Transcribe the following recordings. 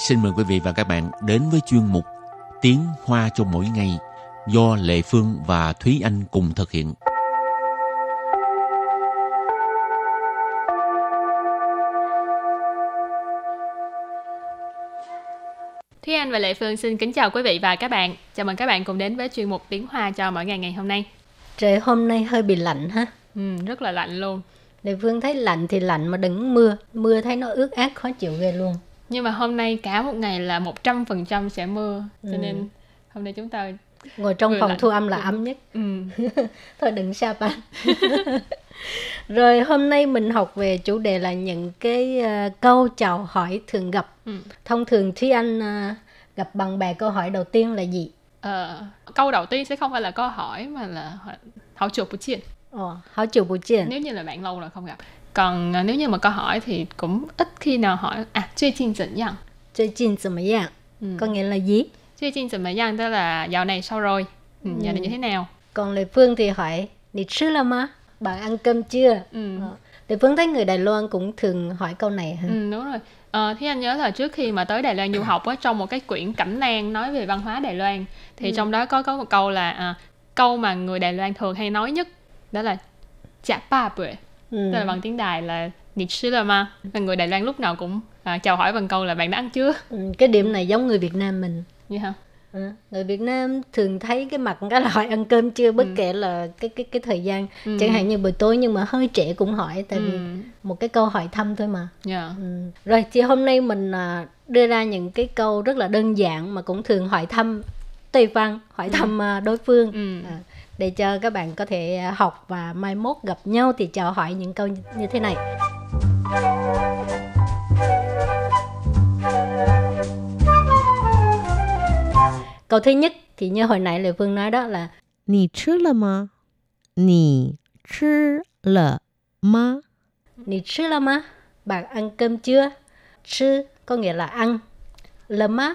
xin mời quý vị và các bạn đến với chuyên mục Tiếng Hoa cho mỗi ngày do Lệ Phương và Thúy Anh cùng thực hiện. Thúy Anh và Lệ Phương xin kính chào quý vị và các bạn. Chào mừng các bạn cùng đến với chuyên mục Tiếng Hoa cho mỗi ngày ngày hôm nay. Trời hôm nay hơi bị lạnh ha. Ừ, rất là lạnh luôn. Lệ Phương thấy lạnh thì lạnh mà đừng mưa. Mưa thấy nó ướt át khó chịu ghê luôn. Nhưng mà hôm nay cả một ngày là 100% sẽ mưa. Cho Ừ. nên hôm nay chúng ta Ngồi trong phòng lạnh, thu âm là vừa- ấm nhất. ừ, Thôi đừng xa ban. Rồi hôm nay mình học về chủ đề là những cái ờ, câu chào hỏi thường gặp. ừ. Thông thường Thúy Anh ờ, gặp bạn bè câu hỏi đầu tiên là gì? Ờ, câu đầu tiên sẽ không phải là câu hỏi mà là hỏi- chuột bù chiên Ồ, hỏi chiều buổi chiều. nếu như là bạn lâu rồi không gặp còn à, nếu như mà câu hỏi thì cũng ít khi nào hỏi à最近怎样 最近怎么样? ừ. Có nghĩa là gì? 最近怎么样 tức là dạo này sao rồi ừ, dạo này như thế nào Còn Lệ Phương thì hỏi, Nị sư là má? Bạn ăn cơm chưa? ừ. Ờ. Lệ Phương thấy người Đài Loan cũng thường hỏi câu này ha. Ừ, đúng rồi. Ờ, thì anh nhớ là trước khi mà tới Đài Loan du học á, trong một cái quyển cẩm nang nói về văn hóa Đài Loan thì trong đó có có một câu là à, câu mà người Đài Loan thường hay nói nhất đó là chả ba bưởi Ừ. tức là bằng tiếng Đài là là ma là người Đài Loan lúc nào cũng à, chào hỏi bằng câu là bạn đã ăn chưa Ừ, cái điểm này giống người Việt Nam mình như hả Ừ, người Việt Nam thường thấy cái mặt cái là hỏi ăn cơm chưa bất Ừ. kể là cái cái cái thời gian Ừ. chẳng hạn như buổi tối nhưng mà hơi trễ cũng hỏi tại vì ừ. một cái câu hỏi thăm thôi mà yeah. ừ. rồi thì hôm nay mình à, đưa ra những cái câu rất là đơn giản mà cũng thường hỏi thăm Tây Văn hỏi thăm à, đối phương Ừ. À, để cho các bạn có thể à, học và mai mốt gặp nhau thì chào hỏi những câu như thế này câu thứ nhất thì như hồi nãy Lê Phương nói đó là Nì chứ lơ mà? Nì chứ lơ mà? Nì chứ lơ mà? Bạn ăn cơm chưa? Chứ có nghĩa là ăn. Lơ mà?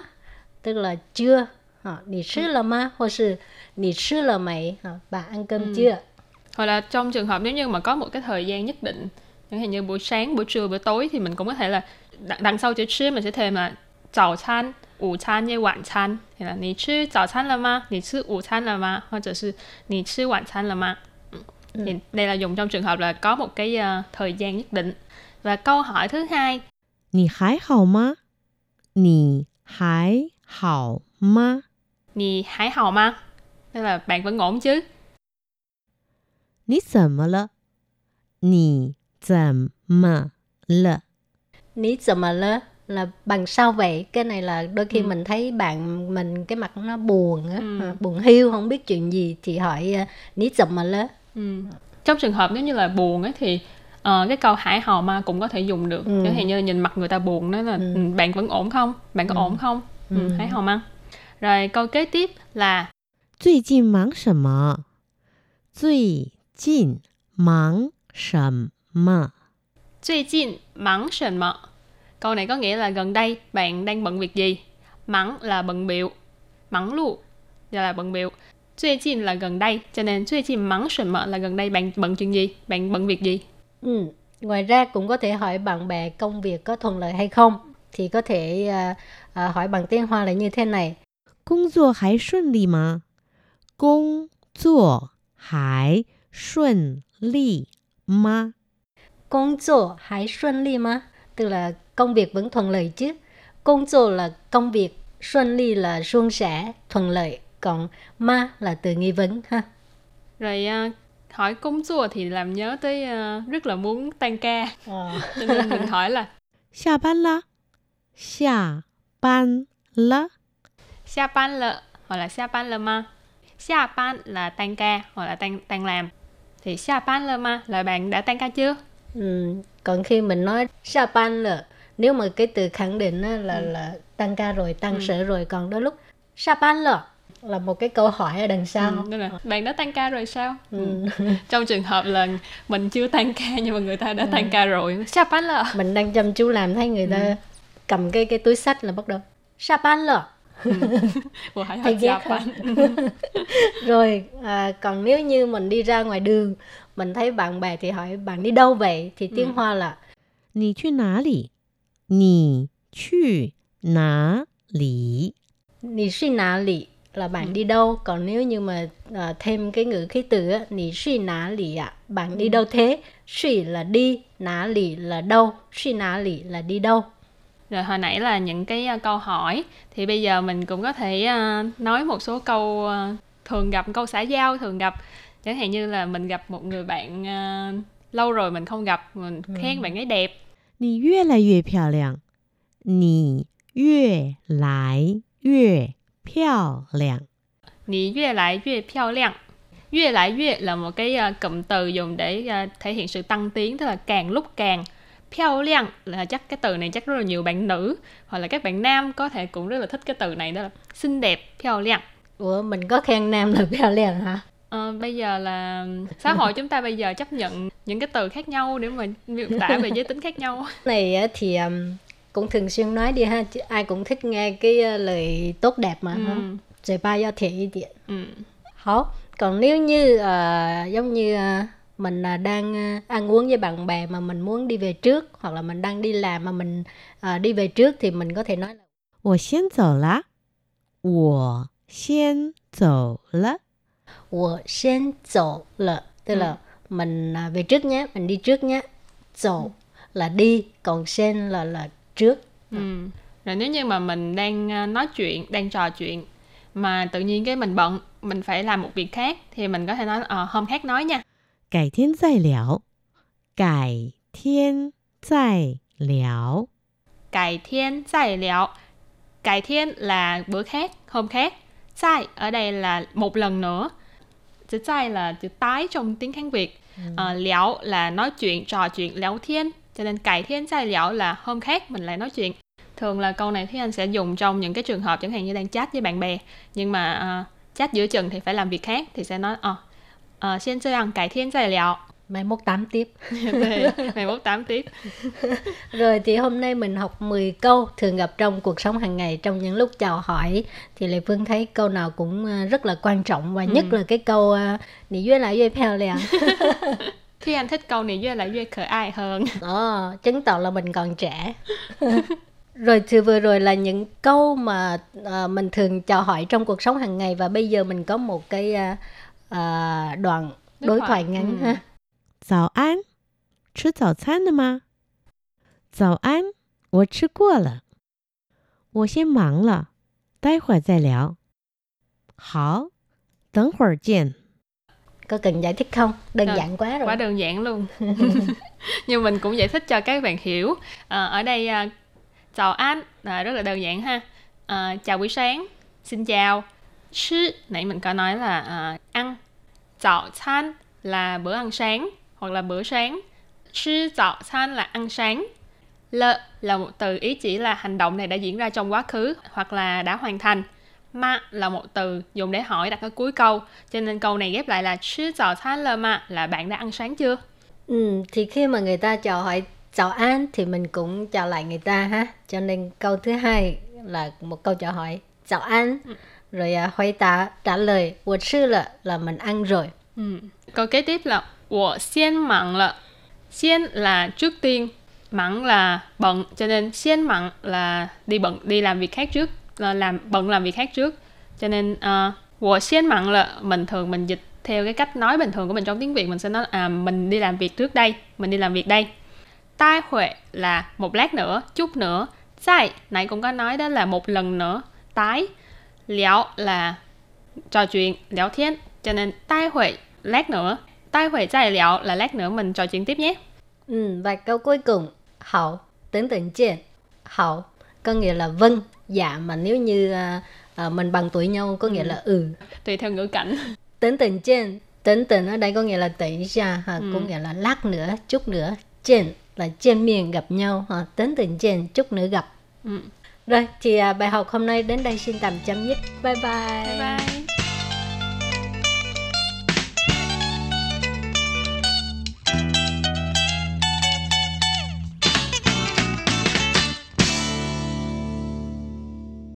Tức là chưa Ờ, Nì sư là má Hoặc là nì sư là mày Ờ, Bạn ăn cơm chưa? hoặc là trong trường hợp nếu như mà có một cái thời gian nhất định chẳng hạn như buổi sáng buổi trưa buổi tối thì mình cũng có thể là đằng, đằng sau chữ chứ mình sẽ thêm là chào餐午餐với 晚餐 thì là 你吃早餐了吗你吃午餐了吗或者是你吃晚餐了吗 Ừ. thì đây là dùng trong trường hợp là có một cái ờ, thời gian nhất định và câu hỏi thứ hai 你还好吗？你还好吗？ 你还好吗 tức là bạn vẫn ổn chứ 你怎么了？你怎么了？ Ní giờ mà lơ là bằng sao vậy? Cái này là đôi khi Ừ. mình thấy bạn mình cái mặt nó buồn á, Ừ. ờ, buồn hiu không biết chuyện gì thì hỏi ờ, ní giờ mà lơ. Ừ. Trong trường hợp nếu như là buồn ấy thì ờ, cái câu hải hò ma cũng có thể dùng được. Ừ. Chẳng hạn như nhìn mặt người ta buồn đó là Ừ. ừ. bạn vẫn ổn không? Bạn có Ừ. ổn không? Ừ. Ừ. Hải hò ma. Rồi câu kế tiếp là 最近忙什么？最近忙什么？ 最近忙什么? Câu này có nghĩa là gần đây bạn đang bận việc gì? Mắng là bận biệu. Mắng lu là bận biệu. 最近 là gần đây, cho nên 最近忙什么 là gần đây bạn bận chuyện gì? Bạn bận việc gì? Ừ. Ngoài ra cũng có thể hỏi bạn bè công việc có thuận lợi hay không thì có thể ờ, ờ, hỏi bằng tiếng Hoa là như thế này. 工作还顺利吗？工作还顺利吗？ Công作还顺利吗? Tức là công việc vẫn thuận lợi chứ. Công作 là công việc, xuân ly là suôn sẻ, thuận lợi. Còn ma là từ nghi vấn ha. Rồi à, hỏi công chùa thì làm nhớ tới à, rất là muốn tan ca. Ờ. Cho nên mình hỏi là 下班啦， 下班了。 xa ban lợ hoặc là xa ban lợ ma. Xa ban là tan ca hoặc là tan tan làm. Thì xa ban lợ ma là bạn đã tan ca chưa? Ừ. Còn khi mình nói sa ban là nếu mà cái từ khẳng định á, là là tăng ca rồi, tăng Ừ. sở rồi. Còn đôi lúc sa ban là là một cái câu hỏi ở đằng sau. Ừ, nên là bạn đã tan ca rồi sao? Ừ. Trong trường hợp là mình chưa tan ca nhưng mà người ta đã tan ca rồi. Xa ban lợ. mình đang chăm chú làm thấy người ta cầm cái cái túi sách là bắt đầu sa ban là thầy ghét rồi à, còn nếu như mình đi ra ngoài đường mình thấy bạn bè thì hỏi bạn đi đâu vậy? Thì tiếng hoa là nì chu ná lì? Nì chu ná lì? Nì chu ná lì là bạn đi đâu? Còn nếu như mà à, thêm cái ngữ khí từ á nì suy ná lì ạ bạn đi đâu thế? Suy là đi ná lì là đâu? Suy ná lì là đi đâu? Rồi hồi nãy là những cái à, câu hỏi thì bây giờ mình cũng có thể à, nói một số câu à, thường gặp câu xã giao thường gặp chẳng hạn như là mình gặp một người bạn à, lâu rồi mình không gặp mình khen bạn ấy đẹp 你越来越漂亮，你越来越漂亮。 Nì越来越漂亮 越来越là một cái à, cụm từ dùng để à, thể hiện sự tăng tiến tức là càng lúc càng Piao liang là chắc cái từ này chắc rất là nhiều bạn nữ hoặc là các bạn nam có thể cũng rất là thích cái từ này đó là xinh đẹp piao liang. Ủa mình có khen nam là piao liang hả? Ờ, bây giờ là xã hội chúng ta bây giờ chấp nhận những cái từ khác nhau để mà miêu tả về giới tính khác nhau. này thì cũng thường xuyên nói đi ha, ai cũng thích nghe cái lời tốt đẹp mà. Ừ. Rồi ba do thể đi điện. Ừ. Hảo. Còn nếu như uh, giống như uh, mình là đang ờ, ăn uống với bạn bè mà mình muốn đi về trước hoặc là mình đang đi làm mà mình ờ, đi về trước thì mình có thể nói là 我先走了，我先走了。 我先走了 tức là mình à, về trước nhé, mình đi trước nhé. Dỗ là đi, còn sen là là trước. Ừ. Rồi nếu như mà mình đang à, nói chuyện, đang trò chuyện mà tự nhiên cái mình bận, mình phải làm một việc khác thì mình có thể nói ờ hôm khác nói nha. 改天再聊，改天再聊。 Cải thiên zài liệu. Cải thiên là bữa khác, hôm khác. Zài ở đây là một lần nữa. Chữ zài là chữ tái trong tiếng Hán Việt. Ờ, liệu là nói chuyện, trò chuyện, léo thiên. Cho nên cải thiên zài liệu là hôm khác mình lại nói chuyện. Thường là câu này Thúy Anh sẽ dùng trong những cái trường hợp chẳng hạn như đang chat với bạn bè. Nhưng mà ờ, chat giữa chừng thì phải làm việc khác thì sẽ nói ờ uh, xin chơi ăn cải thiên zài liệu. Mai mốt tám tiếp. Ngày mốt tám tiếp. Rồi thì hôm nay mình học 10 câu thường gặp trong cuộc sống hàng ngày trong những lúc chào hỏi thì Lê Phương thấy câu nào cũng ờ, rất là quan trọng và nhất là cái câu uh, Nị duyên lại duyên 漂亮. Thúy Anh thích câu này với lại với khởi ai hơn. Đó, chứng tỏ là mình còn trẻ. rồi thì vừa rồi là những câu mà ờ, mình thường chào hỏi trong cuộc sống hàng ngày và bây giờ mình có một cái ờ, ờ, đoạn Đối đối thoại. thoại ngắn Ừ. ha. 早安，吃早餐了吗？早安，我吃过了。我先忙了，待会儿再聊。好，等会儿见。 Có cần giải thích không? Đơn Rồi, giản quá rồi. Quá đơn giản luôn. Nhưng mình cũng giải thích cho các bạn hiểu. Ờ, ở đây à, chào anh là rất là đơn giản ha. Ờ, chào buổi sáng, xin chào. chứ nãy mình có nói là à, ăn. Chào chan là bữa ăn sáng hoặc là bữa sáng. Chứ chào chan là ăn sáng. Lợ là một từ ý chỉ là hành động này đã diễn ra trong quá khứ hoặc là đã hoàn thành. Ma là một từ dùng để hỏi đặt ở cuối câu cho nên câu này ghép lại là chứ chào chan lợ ma là bạn đã ăn sáng chưa? Ừ, thì khi mà người ta chào hỏi chào an thì mình cũng chào lại người ta ha. Cho nên câu thứ hai là một câu chào hỏi chào an. Ừ rồi à, hồi tá trả lời tôi chứ là là mình ăn rồi. Ừ. câu kế tiếp là tôi xiên mặn là xiên là trước tiên mặn là bận cho nên xiên mặn là đi bận đi làm việc khác trước là làm bận làm việc khác trước. Cho nên à, tôi uh, xiên mặn là mình thường mình dịch theo cái cách nói bình thường của mình trong tiếng Việt mình sẽ nói à mình đi làm việc trước đây mình đi làm việc đây. Tai huệ là một lát nữa chút nữa. Sai nãy cũng có nói đó là một lần nữa. Tái liao là trò chuyện liao thiên cho nên tai huệ lát nữa tai huệ zai liao là lát nữa mình trò chuyện tiếp nhé。Ừ, và câu cuối cùng. Hậu tính tình trên. Hậu có nghĩa là vâng. Dạ mà nếu như à, à, mình bằng tuổi nhau có nghĩa là ừ. Tùy theo ngữ cảnh. Tính tình trên. Tính tình ở đây có nghĩa là tỉnh ra ha, có nghĩa là lát nữa chút nữa. Trên là trên miền gặp nhau ha. tính tình trên chút nữa gặp. Ừ rồi thì à, bài học hôm nay đến đây xin tạm chấm dứt. Bye bye, bye bye.